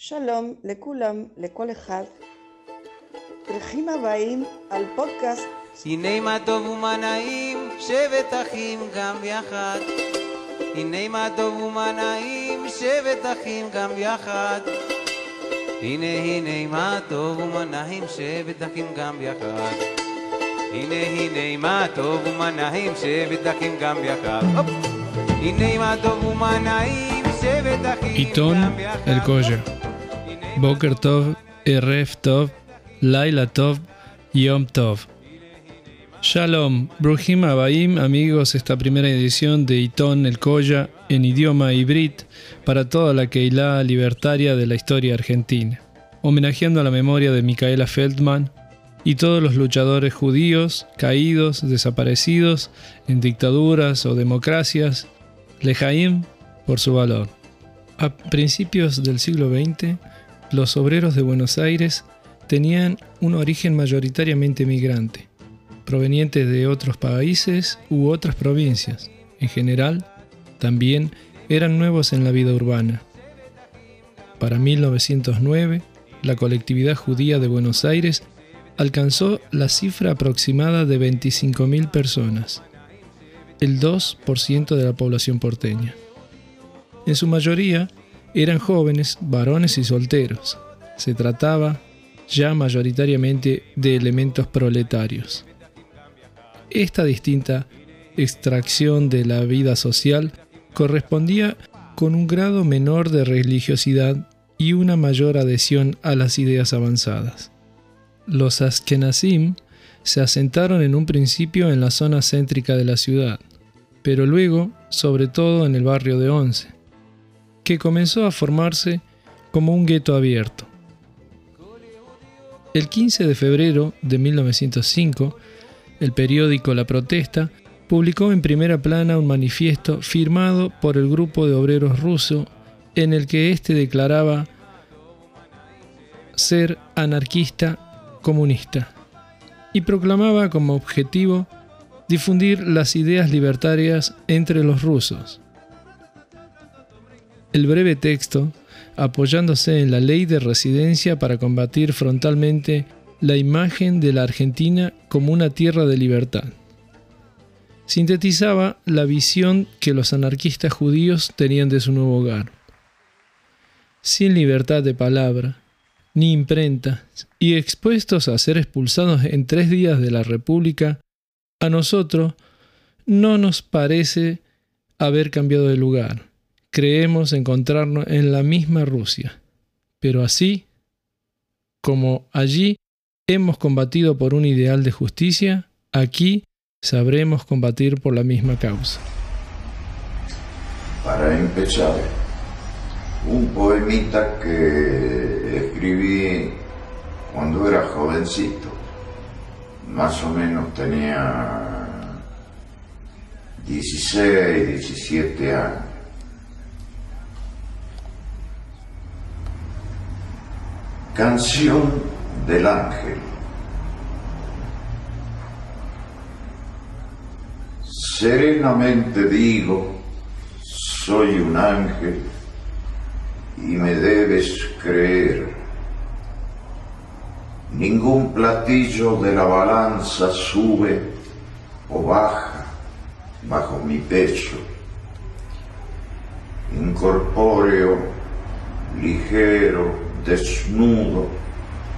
שלום לכולם, לכל אחד. ברוכים הבאים על פודקאסט הנה מה טוב ומה נעים, שבת אחים גם יחד. הנה מה טוב ומה נעים, שבת אחים גם יחד. הנה הנה מה טוב ומה נעים, שבת אחים גם יחד. הנה הנה מה טוב ומה נעים, שבת אחים גם יחד. הנה מה טוב ומה נעים, שבת אחים עיתון גם יחד. אל-קוז'ה. Boker Tov, Erev Tov, Laila Tov, Yom Tov. Shalom, Bruhim Abaim, amigos, esta primera edición de Itón El Koya en idioma hibrid para toda la Keilah libertaria de la historia argentina, homenajeando a la memoria de Micaela Feldman y todos los luchadores judíos caídos, desaparecidos en dictaduras o democracias, Lejaim por su valor. A principios del siglo XX, los obreros de Buenos Aires tenían un origen mayoritariamente migrante, provenientes de otros países u otras provincias. En general, también eran nuevos en la vida urbana. Para 1909, la colectividad judía de Buenos Aires alcanzó la cifra aproximada de 25.000 personas, el 2% de la población porteña. En su mayoría eran jóvenes, varones y solteros. Se trataba ya mayoritariamente de elementos proletarios. Esta distinta extracción de la vida social correspondía con un grado menor de religiosidad y una mayor adhesión a las ideas avanzadas. Los Askenazim se asentaron en un principio en la zona céntrica de la ciudad, pero luego, sobre todo en el barrio de Once, que comenzó a formarse como un gueto abierto. El 15 de febrero de 1905, el periódico La Protesta publicó en primera plana un manifiesto firmado por el grupo de obreros ruso en el que éste declaraba ser anarquista comunista y proclamaba como objetivo difundir las ideas libertarias entre los rusos. El breve texto, apoyándose en la ley de residencia para combatir frontalmente la imagen de la Argentina como una tierra de libertad, sintetizaba la visión que los anarquistas judíos tenían de su nuevo hogar. Sin libertad de palabra, ni imprenta, y expuestos a ser expulsados en tres días de la República, a nosotros no nos parece haber cambiado de lugar. Creemos encontrarnos en la misma Rusia. Pero así, como allí hemos combatido por un ideal de justicia, aquí sabremos combatir por la misma causa. Para empezar, un poemita que escribí cuando era jovencito. Más o menos tenía 16, 17 años. Canción del ángel. Serenamente digo, soy un ángel y me debes creer. Ningún platillo de la balanza sube o baja bajo mi pecho. Incorpóreo, ligero, desnudo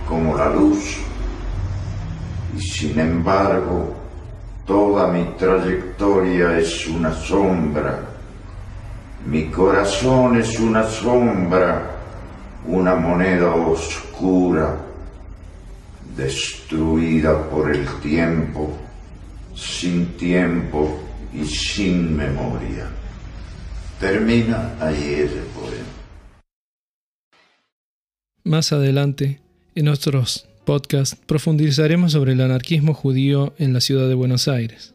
como la luz. Y sin embargo, toda mi trayectoria es una sombra. Mi corazón es una sombra, una moneda oscura, destruida por el tiempo, sin tiempo y sin memoria. Termina ahí ese poema. Más adelante, en otros podcasts, profundizaremos sobre el anarquismo judío en la ciudad de Buenos Aires.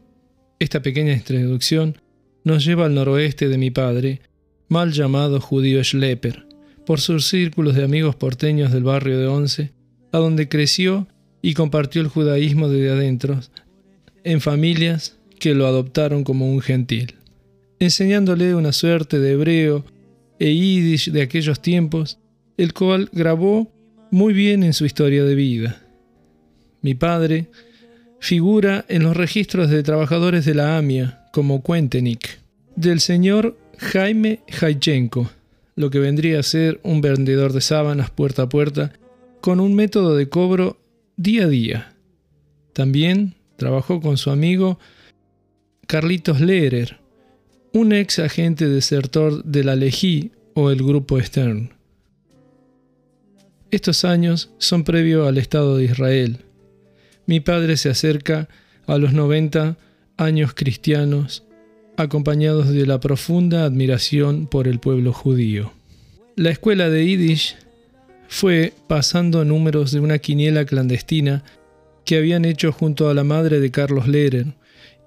Esta pequeña introducción nos lleva al noroeste de mi padre, mal llamado judío Schlepper, por sus círculos de amigos porteños del barrio de Once, a donde creció y compartió el judaísmo desde adentro, en familias que lo adoptaron como un gentil, enseñándole una suerte de hebreo e yiddish de aquellos tiempos el cual grabó muy bien en su historia de vida. Mi padre figura en los registros de trabajadores de la AMIA como Cuentenik, del señor Jaime Jaichenko, lo que vendría a ser un vendedor de sábanas puerta a puerta, con un método de cobro día a día. También trabajó con su amigo Carlitos Lehrer, un ex agente desertor de la Lejí o el grupo Stern. Estos años son previo al Estado de Israel. Mi padre se acerca a los 90 años cristianos, acompañados de la profunda admiración por el pueblo judío. La escuela de Yiddish fue pasando números de una quiniela clandestina que habían hecho junto a la madre de Carlos Lehrer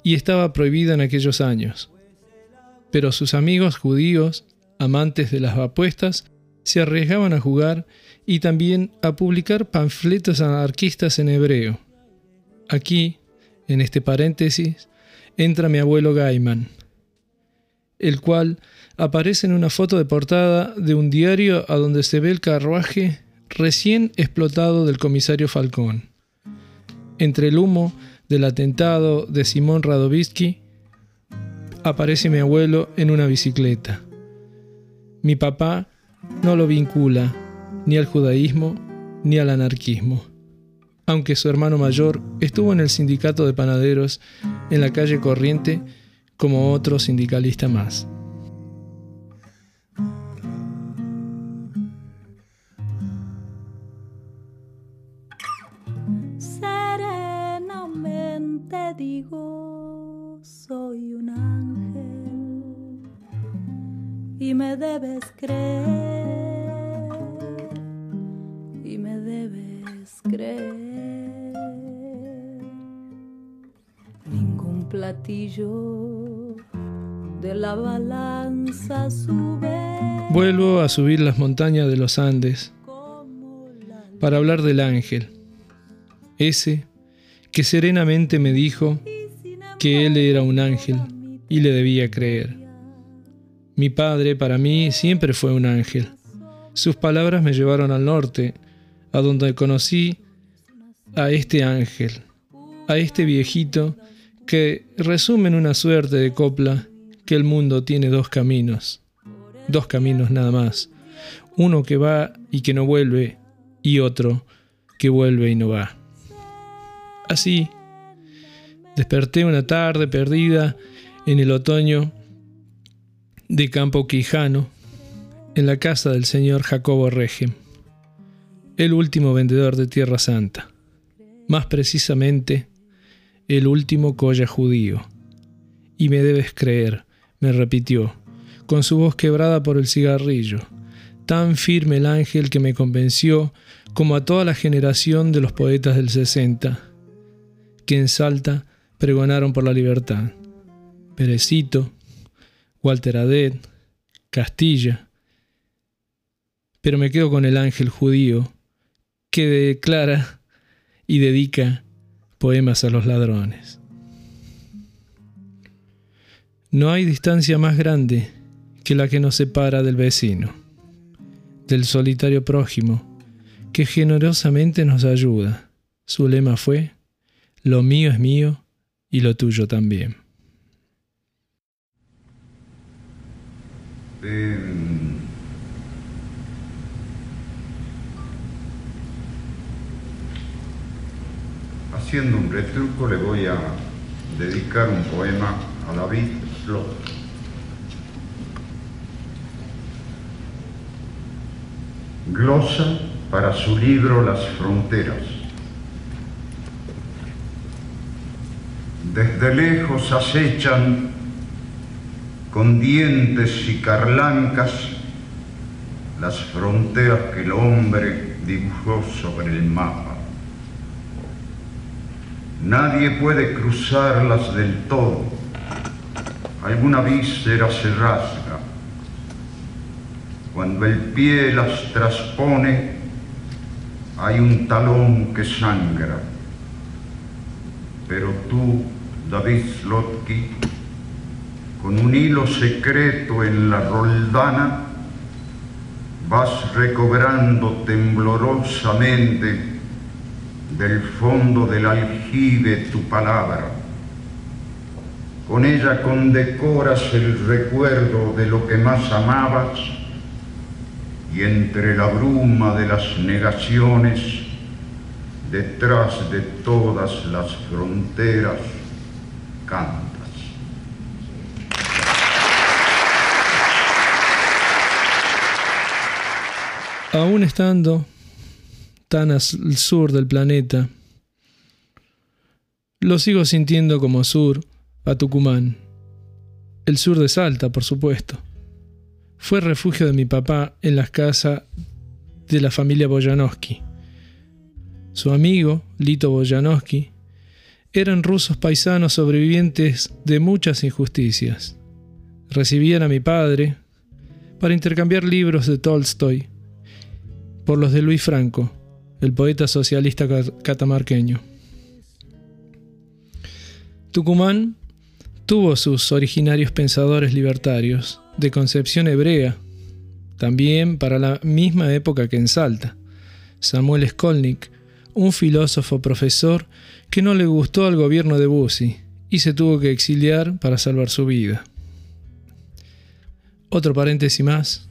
y estaba prohibida en aquellos años. Pero sus amigos judíos, amantes de las apuestas, se arriesgaban a jugar y también a publicar panfletos anarquistas en hebreo. Aquí, en este paréntesis, entra mi abuelo Gaiman, el cual aparece en una foto de portada de un diario a donde se ve el carruaje recién explotado del comisario Falcón. Entre el humo del atentado de Simón Radovisky, aparece mi abuelo en una bicicleta. Mi papá no lo vincula ni al judaísmo ni al anarquismo, aunque su hermano mayor estuvo en el sindicato de panaderos en la calle Corriente como otro sindicalista más. Serenamente digo, soy un ángel y me debes creer Ningún platillo de la balanza sube. Vuelvo a subir las montañas de los Andes para hablar del ángel, ese que serenamente me dijo que él era un ángel y le debía creer. Mi padre para mí siempre fue un ángel. Sus palabras me llevaron al norte, a donde conocí a este ángel, a este viejito que resume en una suerte de copla que el mundo tiene dos caminos, dos caminos nada más, uno que va y que no vuelve y otro que vuelve y no va. Así, desperté una tarde perdida en el otoño de Campo Quijano, en la casa del señor Jacobo Regem, el último vendedor de Tierra Santa, más precisamente el último colla judío. Y me debes creer, me repitió, con su voz quebrada por el cigarrillo, tan firme el ángel que me convenció como a toda la generación de los poetas del 60, que en Salta pregonaron por la libertad. Perecito, Walter Adet, Castilla. Pero me quedo con el ángel judío, que declara y dedica poemas a los ladrones. No hay distancia más grande que la que nos separa del vecino, del solitario prójimo, que generosamente nos ayuda. Su lema fue, lo mío es mío y lo tuyo también. Em, haciendo un retruco le voy a dedicar un poema a David Glosa para su libro Las Fronteras. Desde lejos acechan con dientes y carlancas las fronteras que el hombre dibujó sobre el mapa. Nadie puede cruzarlas del todo alguna víscera se rasga. Cuando el pie las traspone, hay un talón que sangra. Pero tú, David Slotky, con un hilo secreto en la roldana, vas recobrando temblorosamente del fondo del aljibe tu palabra. Con ella condecoras el recuerdo de lo que más amabas y entre la bruma de las negaciones, detrás de todas las fronteras, cantas. Aún estando tan al sur del planeta, lo sigo sintiendo como sur a Tucumán. El sur de Salta, por supuesto. Fue refugio de mi papá en las casas de la familia Boyanowski. Su amigo, Lito Boyanowski, eran rusos paisanos sobrevivientes de muchas injusticias. Recibían a mi padre para intercambiar libros de Tolstoy por los de Luis Franco, el poeta socialista catamarqueño. Tucumán tuvo sus originarios pensadores libertarios, de concepción hebrea, también para la misma época que en Salta. Samuel Skolnick, un filósofo profesor que no le gustó al gobierno de Bussi y se tuvo que exiliar para salvar su vida. Otro paréntesis más.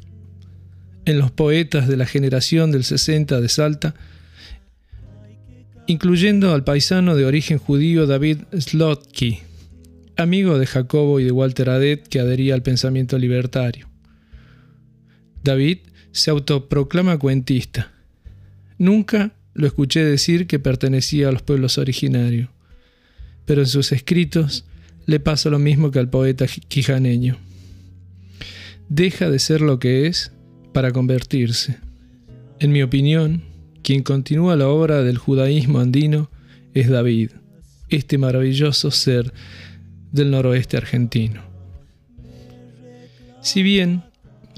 En los poetas de la generación del 60 de Salta, incluyendo al paisano de origen judío David Slotky, amigo de Jacobo y de Walter Adet que adhería al pensamiento libertario. David se autoproclama cuentista. Nunca lo escuché decir que pertenecía a los pueblos originarios, pero en sus escritos le pasa lo mismo que al poeta quijaneño. Deja de ser lo que es para convertirse. En mi opinión, quien continúa la obra del judaísmo andino es David, este maravilloso ser del noroeste argentino. Si bien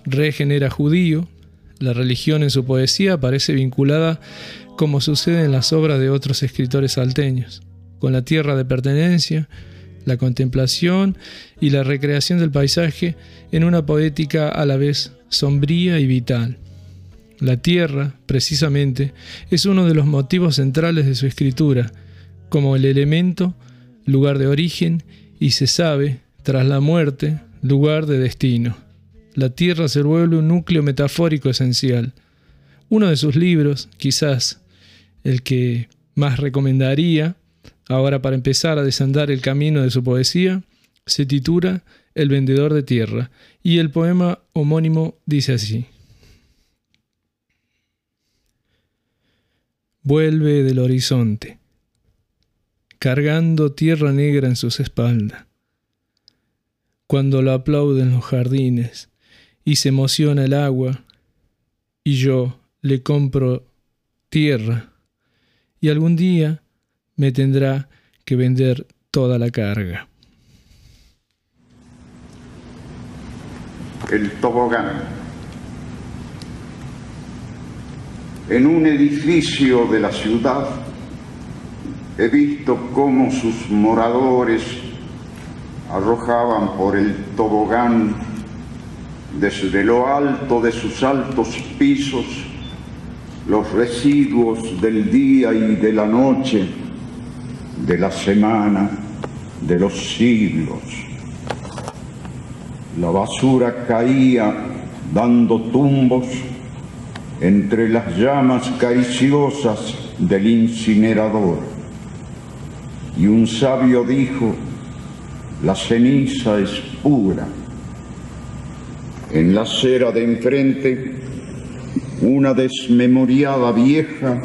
regenera judío, la religión en su poesía parece vinculada, como sucede en las obras de otros escritores salteños, con la tierra de pertenencia, la contemplación y la recreación del paisaje en una poética a la vez sombría y vital. La tierra, precisamente, es uno de los motivos centrales de su escritura, como el elemento, lugar de origen y se sabe, tras la muerte, lugar de destino. La tierra se vuelve un núcleo metafórico esencial. Uno de sus libros, quizás el que más recomendaría, ahora para empezar a desandar el camino de su poesía, se titula El vendedor de tierra, y el poema homónimo dice así. Vuelve del horizonte cargando tierra negra en sus espaldas. Cuando lo aplauden los jardines y se emociona el agua, y yo le compro tierra, y algún día me tendrá que vender toda la carga. El tobogán. En un edificio de la ciudad He visto cómo sus moradores arrojaban por el tobogán desde lo alto de sus altos pisos los residuos del día y de la noche, de la semana, de los siglos. La basura caía dando tumbos entre las llamas cariciosas del incinerador. Y un sabio dijo, la ceniza es pura. En la acera de enfrente, una desmemoriada vieja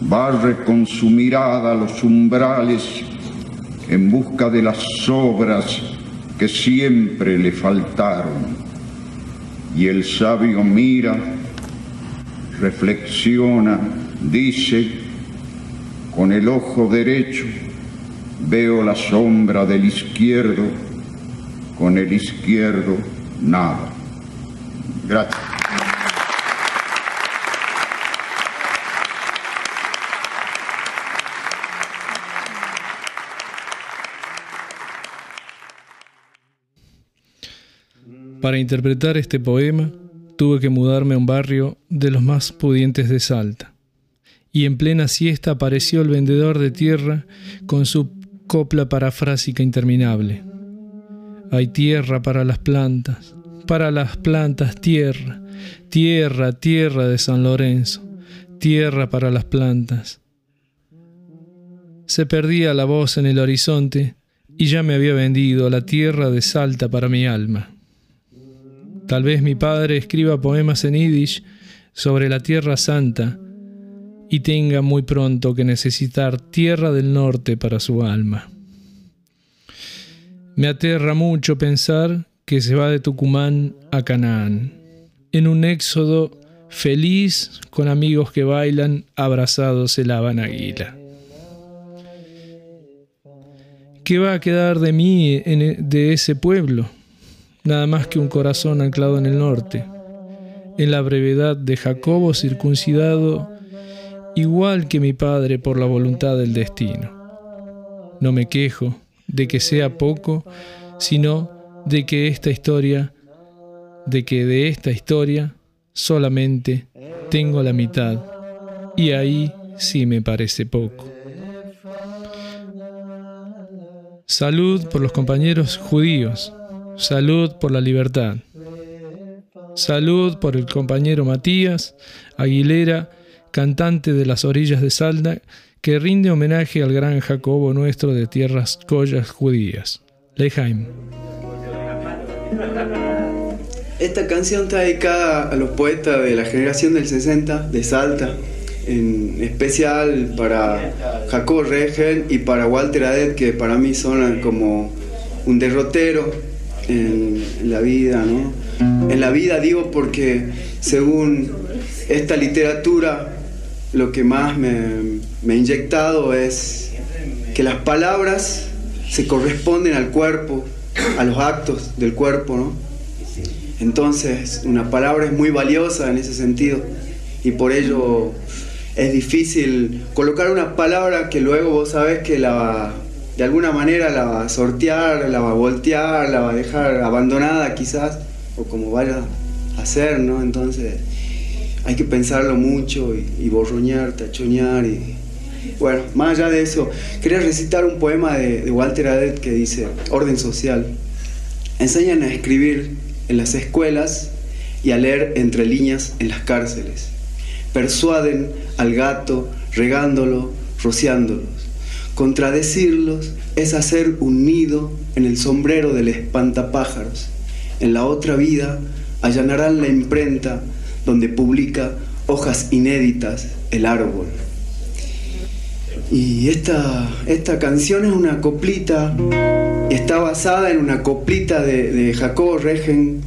barre con su mirada los umbrales en busca de las obras que siempre le faltaron. Y el sabio mira, reflexiona, dice, con el ojo derecho, veo la sombra del izquierdo, con el izquierdo nada. Gracias. Para interpretar este poema, tuve que mudarme a un barrio de los más pudientes de Salta. Y en plena siesta apareció el vendedor de tierra con su copla parafrásica interminable. Hay tierra para las plantas, para las plantas tierra, tierra, tierra de San Lorenzo, tierra para las plantas. Se perdía la voz en el horizonte y ya me había vendido la tierra de Salta para mi alma. Tal vez mi padre escriba poemas en Yiddish sobre la Tierra Santa y tenga muy pronto que necesitar tierra del norte para su alma. Me aterra mucho pensar que se va de Tucumán a Canaán, en un éxodo feliz con amigos que bailan abrazados en la Águila. ¿Qué va a quedar de mí, e, de ese pueblo? Nada más que un corazón anclado en el norte, en la brevedad de Jacobo circuncidado igual que mi padre por la voluntad del destino. No me quejo de que sea poco, sino de que esta historia, de que de esta historia solamente tengo la mitad, y ahí sí me parece poco. Salud por los compañeros judíos, salud por la libertad, salud por el compañero Matías Aguilera, cantante de las orillas de Salda, que rinde homenaje al gran Jacobo nuestro de tierras collas judías. Leiheim. Esta canción está dedicada a los poetas de la generación del 60 de Salta, en especial para Jacobo Regel y para Walter Adet, que para mí son como un derrotero en la vida, ¿no? En la vida digo porque según esta literatura lo que más me, ha inyectado es que las palabras se corresponden al cuerpo, a los actos del cuerpo, ¿no? Entonces, una palabra es muy valiosa en ese sentido y por ello es difícil colocar una palabra que luego vos sabés que la de alguna manera la va a sortear, la va a voltear, la va a dejar abandonada quizás, o como vaya a hacer, ¿no? Entonces, hay que pensarlo mucho y, borroñar, tachoñar y... Bueno, más allá de eso, quería recitar un poema de, Walter Adet que dice, Orden social. Enseñan a escribir en las escuelas y a leer entre líneas en las cárceles. Persuaden al gato regándolo, rociándolos. Contradecirlos es hacer un nido en el sombrero del espantapájaros. En la otra vida allanarán la imprenta donde publica hojas inéditas el árbol. Y esta, esta canción es una coplita, está basada en una coplita de, de Jacobo Regen,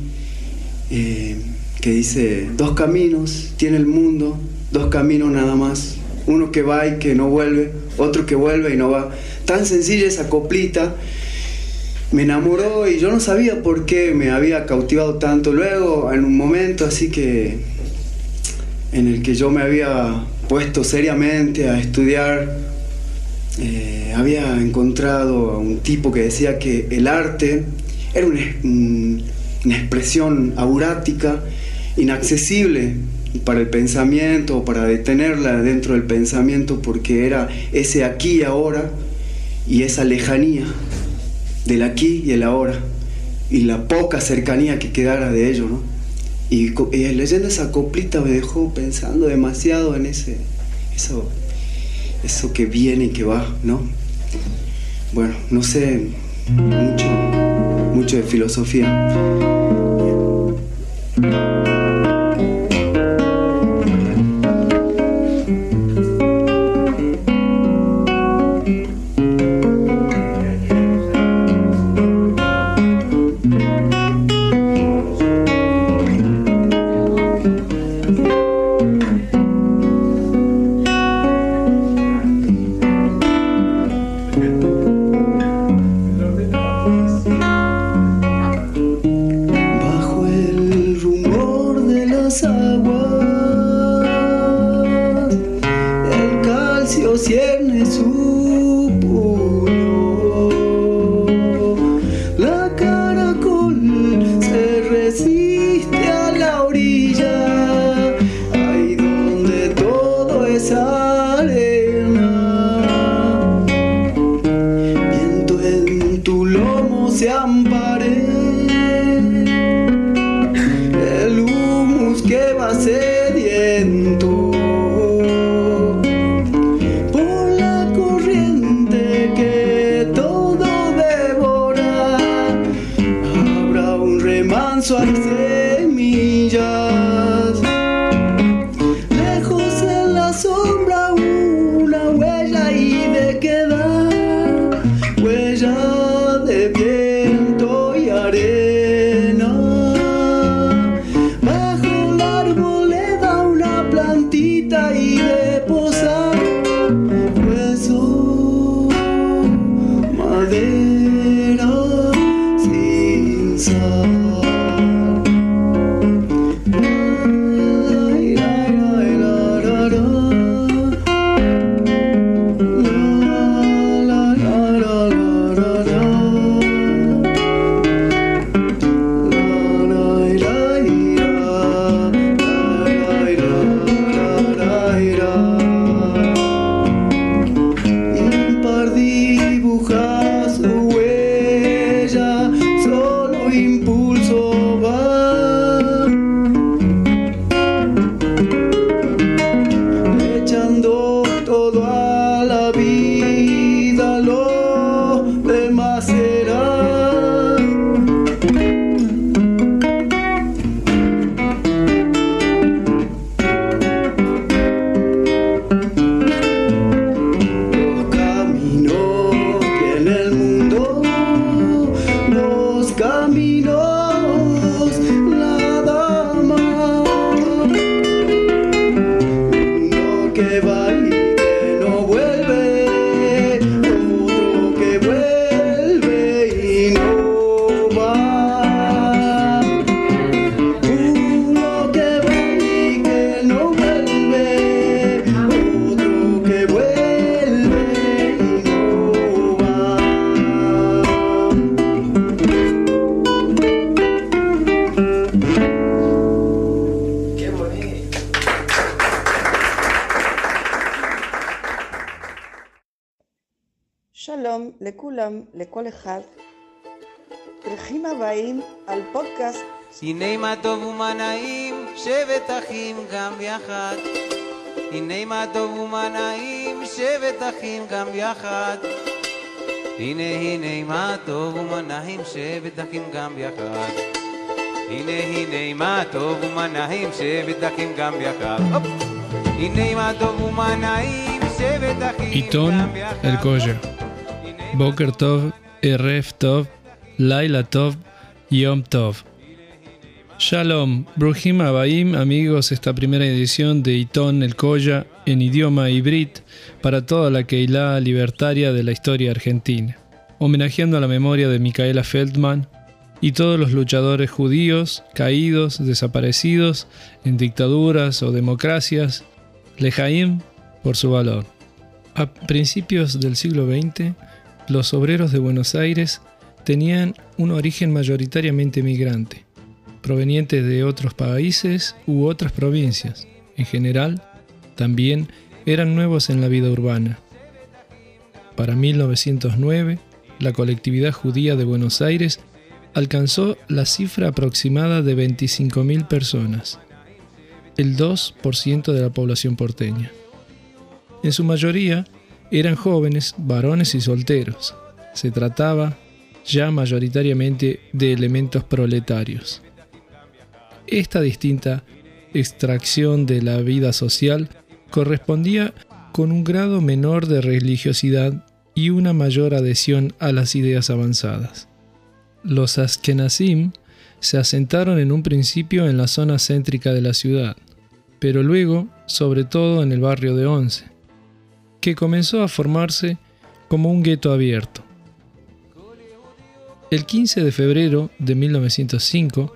eh, que dice, dos caminos tiene el mundo, dos caminos nada más, uno que va y que no vuelve, otro que vuelve y no va. Tan sencilla esa coplita, me enamoró y yo no sabía por qué me había cautivado tanto. Luego, en un momento así que en el que yo me había puesto seriamente a estudiar, eh, había encontrado a un tipo que decía que el arte era una, una expresión aurática, inaccesible para el pensamiento o para detenerla dentro del pensamiento porque era ese aquí y ahora y esa lejanía del aquí y el ahora y la poca cercanía que quedara de ello, ¿no? Y, leyendo esa coplita me dejó pensando demasiado en ese, eso, eso que viene y que va, ¿no? Bueno, no sé mucho, mucho de filosofía. cielo. שלום לכולם, לכל אחד. ברוכים הבאים על פודקאסט הנה מה טוב ומה נעים, שבת אחים גם יחד. הנה מה טוב ומה נעים, שבת אחים גם יחד. הנה הנה מה טוב ומה נעים, שבת אחים גם יחד. הנה הנה מה טוב ומה נעים, שבת אחים גם יחד. הנה מה טוב ומה נעים, שבת אחים גם יחד. el Koya. Boker Tov, Eref Tov, Laila Tov, Yom Tov. Shalom, Bruhim Abaim, amigos, esta primera edición de Itón el Koya en idioma hibrit para toda la Keilah libertaria de la historia argentina, homenajeando a la memoria de Micaela Feldman y todos los luchadores judíos caídos, desaparecidos en dictaduras o democracias, Lejaim por su valor. A principios del siglo XX, los obreros de Buenos Aires tenían un origen mayoritariamente migrante, provenientes de otros países u otras provincias. En general, también eran nuevos en la vida urbana. Para 1909, la colectividad judía de Buenos Aires alcanzó la cifra aproximada de 25.000 personas, el 2% de la población porteña. En su mayoría eran jóvenes, varones y solteros. Se trataba ya mayoritariamente de elementos proletarios. Esta distinta extracción de la vida social correspondía con un grado menor de religiosidad y una mayor adhesión a las ideas avanzadas. Los Askenazim se asentaron en un principio en la zona céntrica de la ciudad, pero luego, sobre todo en el barrio de Once, que comenzó a formarse como un gueto abierto. El 15 de febrero de 1905,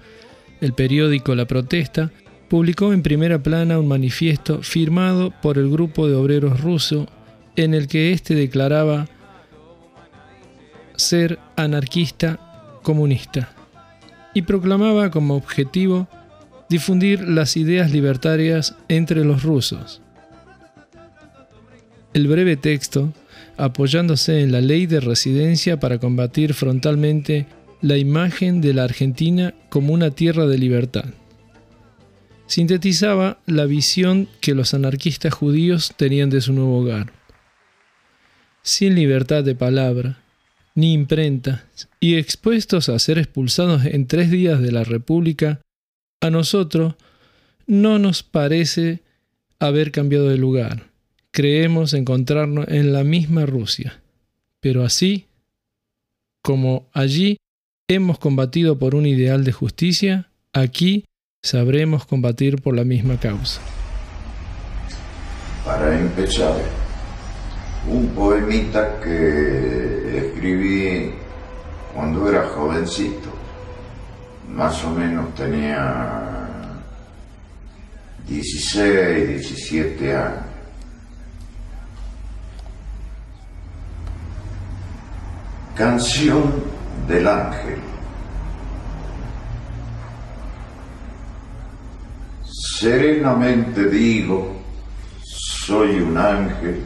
el periódico La Protesta publicó en primera plana un manifiesto firmado por el grupo de obreros ruso en el que éste declaraba ser anarquista comunista y proclamaba como objetivo difundir las ideas libertarias entre los rusos. El breve texto, apoyándose en la ley de residencia para combatir frontalmente la imagen de la Argentina como una tierra de libertad. sintetizaba la visión que los anarquistas judíos tenían de su nuevo hogar. Sin libertad de palabra, ni imprenta, y expuestos a ser expulsados en tres días de la República, a nosotros no nos parece haber cambiado de lugar. Creemos encontrarnos en la misma Rusia. Pero así, como allí hemos combatido por un ideal de justicia, aquí sabremos combatir por la misma causa. Para empezar, un poemita que escribí cuando era jovencito, más o menos tenía 16, 17 años. Canción del ángel. Serenamente digo, soy un ángel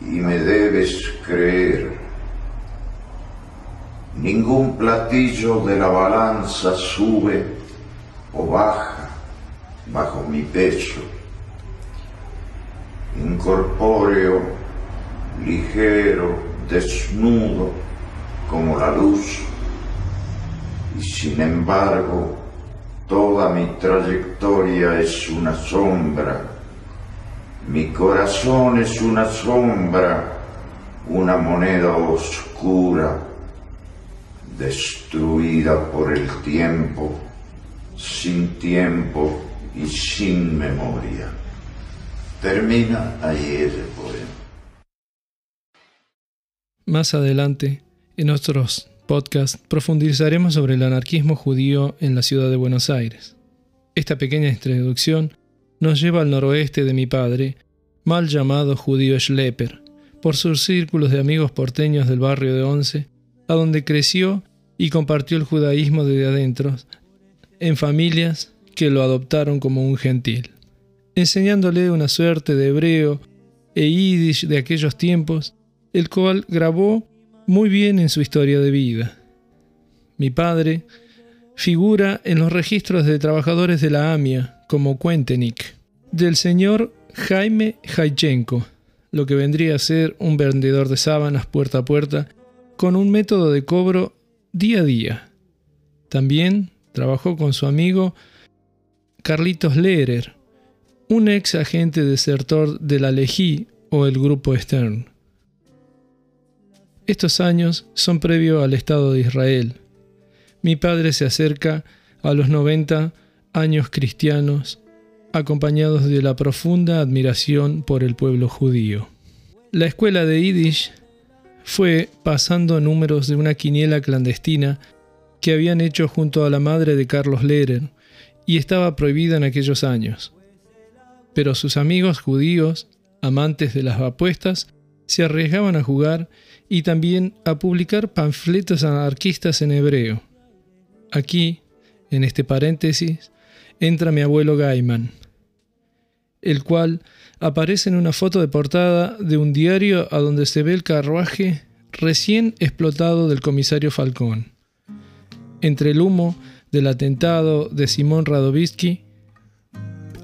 y me debes creer. Ningún platillo de la balanza sube o baja bajo mi pecho. Incorpóreo, ligero, desnudo como la luz. Y sin embargo, toda mi trayectoria es una sombra. Mi corazón es una sombra, una moneda oscura, destruida por el tiempo, sin tiempo y sin memoria. Termina ahí ese poema. Más adelante, en otros podcasts, profundizaremos sobre el anarquismo judío en la ciudad de Buenos Aires. Esta pequeña introducción nos lleva al noroeste de mi padre, mal llamado judío Schlepper, por sus círculos de amigos porteños del barrio de Once, a donde creció y compartió el judaísmo desde adentro, en familias que lo adoptaron como un gentil, enseñándole una suerte de hebreo e yiddish de aquellos tiempos, el cual grabó muy bien en su historia de vida. Mi padre figura en los registros de trabajadores de la AMIA como Cuentenik, del señor Jaime Jaichenko, lo que vendría a ser un vendedor de sábanas puerta a puerta, con un método de cobro día a día. También trabajó con su amigo Carlitos Lehrer, un ex agente desertor de la Lejí o el grupo Stern. Estos años son previo al Estado de Israel. Mi padre se acerca a los 90 años cristianos, acompañados de la profunda admiración por el pueblo judío. La escuela de Yiddish fue pasando números de una quiniela clandestina que habían hecho junto a la madre de Carlos Lehrer, y estaba prohibida en aquellos años. Pero sus amigos judíos, amantes de las apuestas, se arriesgaban a jugar y también a publicar panfletos anarquistas en hebreo. Aquí, en este paréntesis, entra mi abuelo Gaiman, el cual aparece en una foto de portada de un diario a donde se ve el carruaje recién explotado del comisario Falcón. Entre el humo del atentado de Simón Radovisky,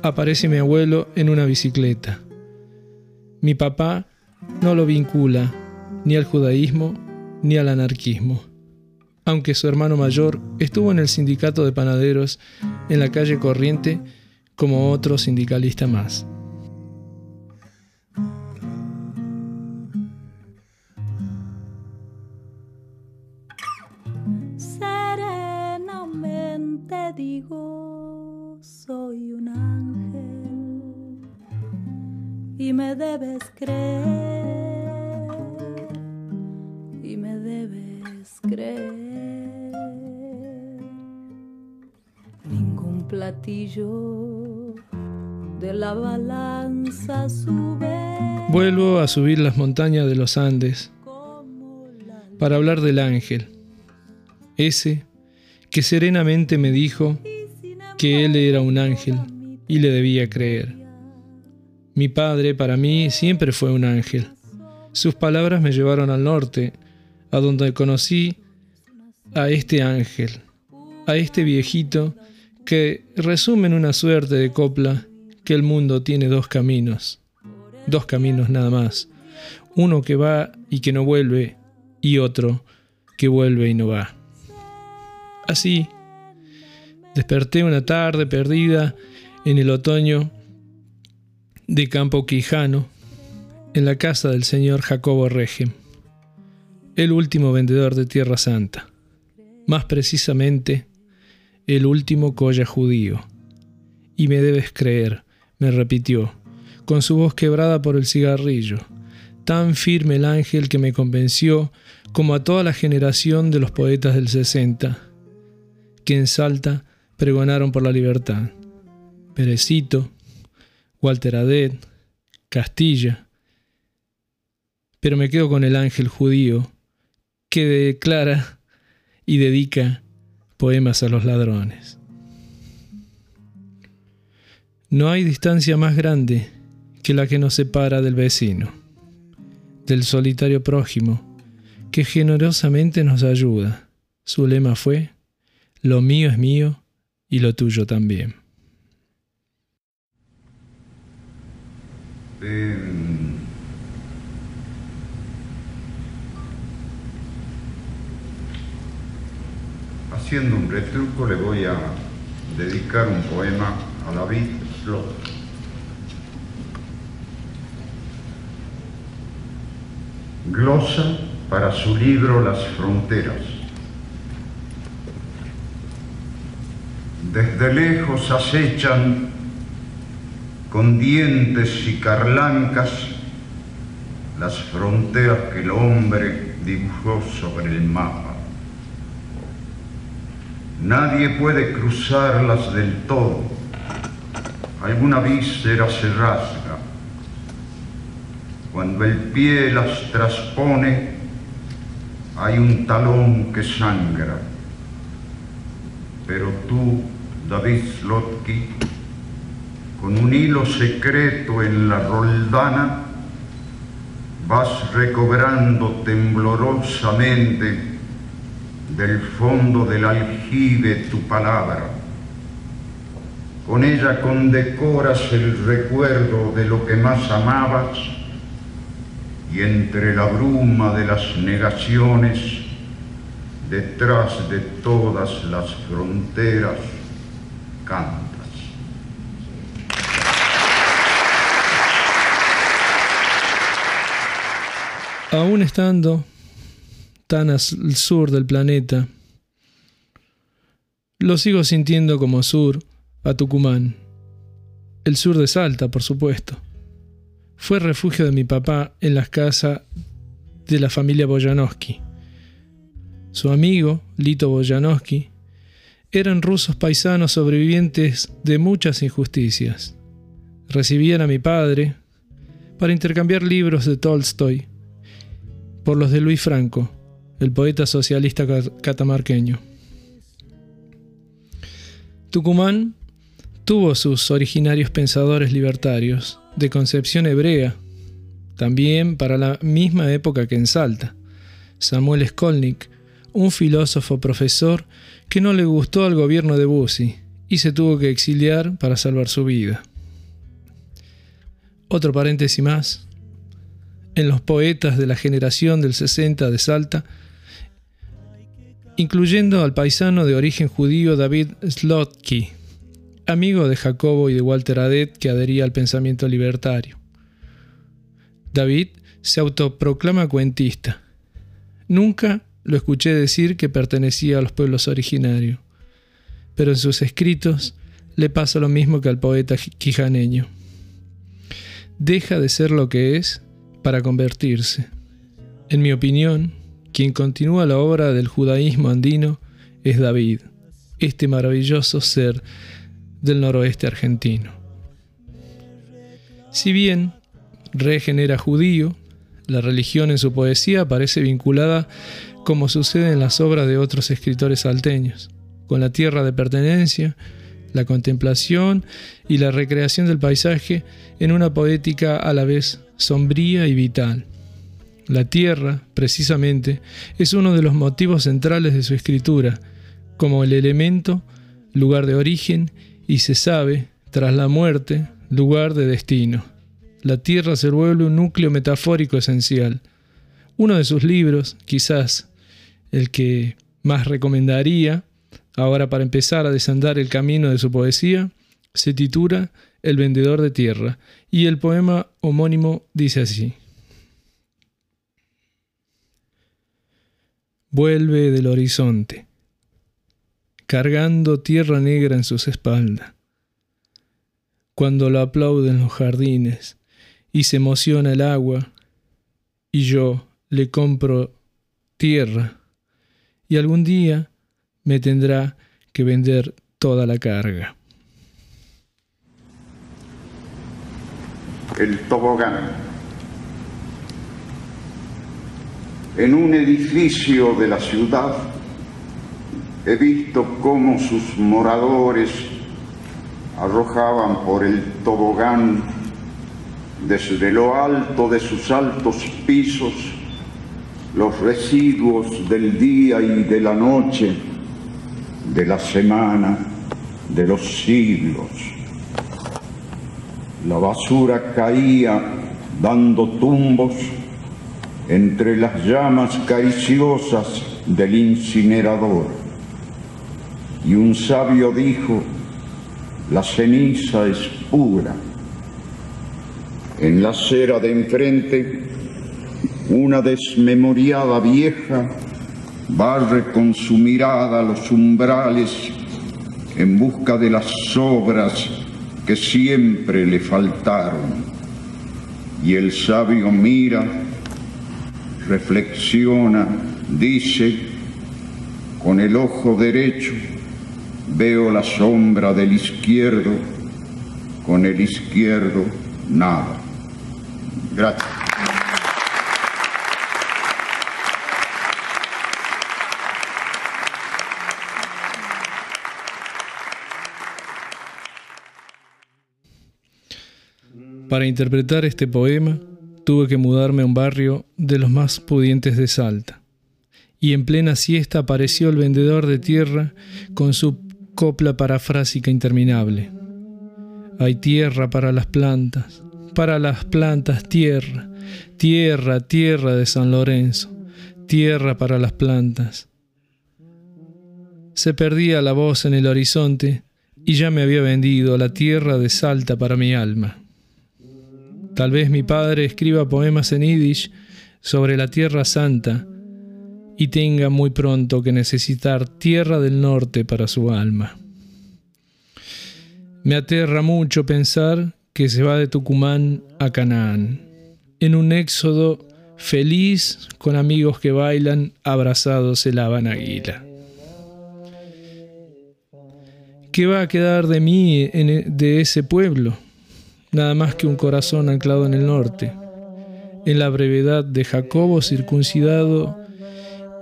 aparece mi abuelo en una bicicleta. Mi papá no lo vincula ni al judaísmo ni al anarquismo, aunque su hermano mayor estuvo en el sindicato de panaderos en la calle Corriente como otro sindicalista más. digo, soy un ángel y me debes creer Ningún platillo de la balanza sube. Vuelvo a subir las montañas de los Andes para hablar del ángel, ese que serenamente me dijo que él era un ángel y le debía creer. Mi padre para mí siempre fue un ángel. Sus palabras me llevaron al norte, a donde conocí a este ángel, a este viejito que resumen una suerte de copla que el mundo tiene dos caminos, dos caminos nada más, uno que va y que no vuelve y otro que vuelve y no va. Así, desperté una tarde perdida en el otoño de Campo Quijano, en la casa del señor Jacobo Regem, el último vendedor de Tierra Santa, más precisamente el último colla judío. Y me debes creer, me repitió, con su voz quebrada por el cigarrillo, tan firme el ángel que me convenció como a toda la generación de los poetas del 60, que en Salta pregonaron por la libertad. Perecito, Walter Adet, Castilla. Pero me quedo con el ángel judío que declara y dedica poemas a los ladrones. No hay distancia más grande que la que nos separa del vecino, del solitario prójimo, que generosamente nos ayuda. Su lema fue, lo mío es mío y lo tuyo también. Haciendo un retruco le voy a dedicar un poema a David Glosa para su libro Las Fronteras. Desde lejos acechan con dientes y carlancas las fronteras que el hombre dibujó sobre el mapa. Nadie puede cruzarlas del todo alguna víscera se rasga. Cuando el pie las traspone, hay un talón que sangra. Pero tú, David Slotky, con un hilo secreto en la roldana, vas recobrando temblorosamente del fondo del aljibe tu palabra con ella condecoras el recuerdo de lo que más amabas y entre la bruma de las negaciones, detrás de todas las fronteras, cantas. Aún estando tan al sur del planeta, lo sigo sintiendo como sur a Tucumán. El sur de Salta, por supuesto. Fue refugio de mi papá en las casas de la familia Boyanowski. Su amigo, Lito Boyanowski, eran rusos paisanos sobrevivientes de muchas injusticias. Recibían a mi padre para intercambiar libros de Tolstoy por los de Luis Franco, el poeta socialista catamarqueño. Tucumán tuvo sus originarios pensadores libertarios, de concepción hebrea, también para la misma época que en Salta. Samuel Skolnick, un filósofo profesor que no le gustó al gobierno de Bussi y se tuvo que exiliar para salvar su vida. Otro paréntesis más. En los poetas de la generación del 60 de Salta, incluyendo al paisano de origen judío David Slotky, amigo de Jacobo y de Walter Adet que adhería al pensamiento libertario. David se autoproclama cuentista. Nunca lo escuché decir que pertenecía a los pueblos originarios, pero en sus escritos le pasa lo mismo que al poeta quijaneño. Deja de ser lo que es para convertirse. En mi opinión, quien continúa la obra del judaísmo andino es David, este maravilloso ser del noroeste argentino. Si bien Regen era judío, la religión en su poesía parece vinculada, como sucede en las obras de otros escritores salteños, con la tierra de pertenencia, la contemplación y la recreación del paisaje en una poética a la vez sombría y vital. La tierra, precisamente, es uno de los motivos centrales de su escritura, como el elemento lugar de origen, y se sabe, tras la muerte, lugar de destino. La tierra se vuelve un núcleo metafórico esencial. Uno de sus libros, quizás el que más recomendaría, ahora para empezar a desandar el camino de su poesía, se titula El vendedor de tierra, y el poema homónimo dice así. Vuelve del horizonte, cargando tierra negra en sus espaldas. Cuando lo aplauden los jardines y se emociona el agua, y yo le compro tierra, y algún día me tendrá que vender toda la carga. El tobogán. En un edificio de la ciudad he visto cómo sus moradores arrojaban por el tobogán desde lo alto de sus altos pisos los residuos del día y de la noche, de la semana, de los siglos. La basura caía dando tumbos entre las llamas cariciosas del incinerador. Y un sabio dijo, la ceniza es pura. En la acera de enfrente, una desmemoriada vieja barre con su mirada los umbrales en busca de las obras que siempre le faltaron. Y el sabio mira reflexiona, dice, con el ojo derecho veo la sombra del izquierdo, con el izquierdo nada. Gracias. Para interpretar este poema, tuve que mudarme a un barrio de los más pudientes de Salta. Y en plena siesta apareció el vendedor de tierra con su copla parafrásica interminable. Hay tierra para las plantas, para las plantas tierra, tierra, tierra de San Lorenzo, tierra para las plantas. Se perdía la voz en el horizonte y ya me había vendido la tierra de Salta para mi alma. Tal vez mi padre escriba poemas en yiddish sobre la Tierra Santa y tenga muy pronto que necesitar tierra del norte para su alma. Me aterra mucho pensar que se va de Tucumán a Canaán, en un éxodo feliz con amigos que bailan abrazados en la águila. ¿Qué va a quedar de mí, e, de ese pueblo? Nada más que un corazón anclado en el norte, en la brevedad de Jacobo circuncidado,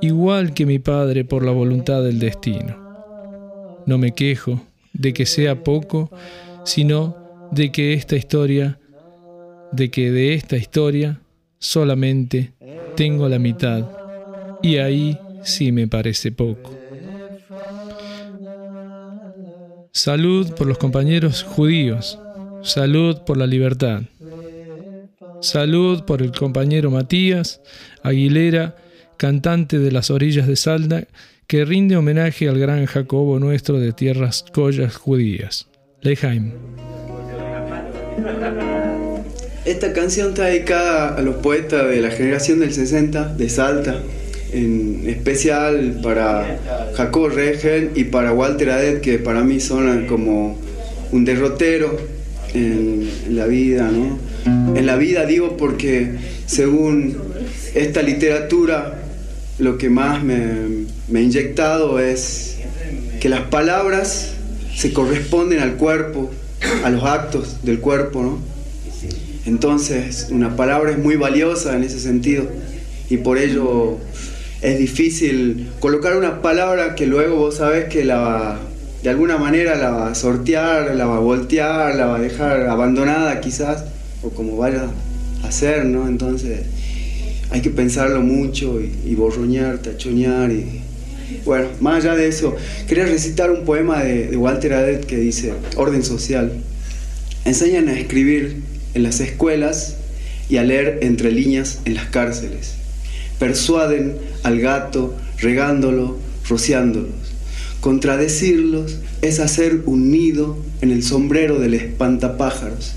igual que mi padre por la voluntad del destino. No me quejo de que sea poco, sino de que esta historia, de que de esta historia solamente tengo la mitad, y ahí sí me parece poco. Salud por los compañeros judíos Salud por la libertad. Salud por el compañero Matías Aguilera, cantante de las orillas de Salda, que rinde homenaje al gran Jacobo nuestro de tierras collas judías. Lejaim. Esta canción está dedicada a los poetas de la generación del 60 de Salta, en especial para Jacobo Regel y para Walter Adet, que para mí son como un derrotero en, la vida, ¿no? En la vida digo porque según esta literatura lo que más me, me ha inyectado es que las palabras se corresponden al cuerpo, a los actos del cuerpo, ¿no? Entonces, una palabra es muy valiosa en ese sentido y por ello es difícil colocar una palabra que luego vos sabés que la de alguna manera la va a sortear, la va a voltear, la va a dejar abandonada quizás, o como vaya a hacer, ¿no? Entonces hay que pensarlo mucho y, borroñar, tachoñar y, Bueno, más allá de eso, quería recitar un poema de, Walter Adet que dice, Orden social. Enseñan a escribir en las escuelas y a leer entre líneas en las cárceles. Persuaden al gato regándolo, rociándolos. Contradecirlos es hacer un nido en el sombrero del espantapájaros.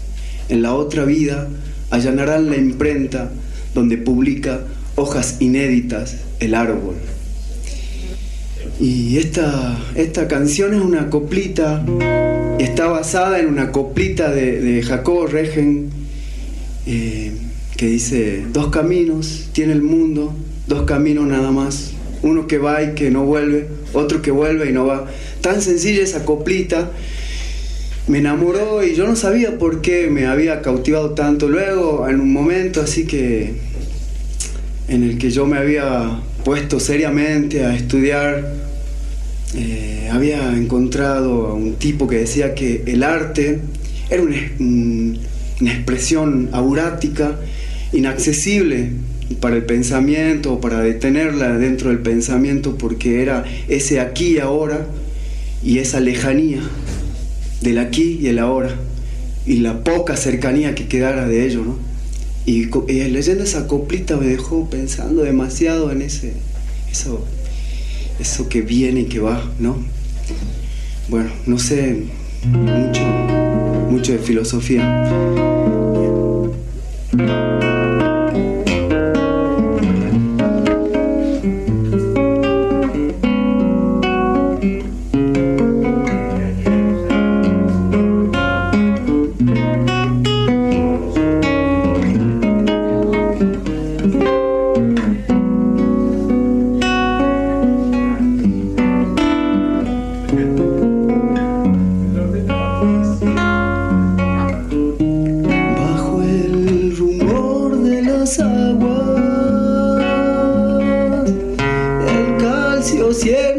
En la otra vida allanarán la imprenta donde publica hojas inéditas el árbol. Y esta, esta canción es una coplita, está basada en una coplita de, de Jacobo Regen, eh, que dice, dos caminos tiene el mundo, dos caminos nada más, uno que va y que no vuelve, otro que vuelve y no va. Tan sencilla esa coplita, me enamoró y yo no sabía por qué me había cautivado tanto. Luego, en un momento así que, en el que yo me había puesto seriamente a estudiar eh, había encontrado a un tipo que decía que el arte era una, expresión aurática, inaccesible para el pensamiento o para detenerla dentro del pensamiento porque era ese aquí y ahora y esa lejanía del aquí y el ahora y la poca cercanía que quedara de ello, y leyendo esa coplita me dejó pensando demasiado en ese, eso eso que viene y que va, ¿no? Bueno, no sé mucho, mucho de filosofía. Manso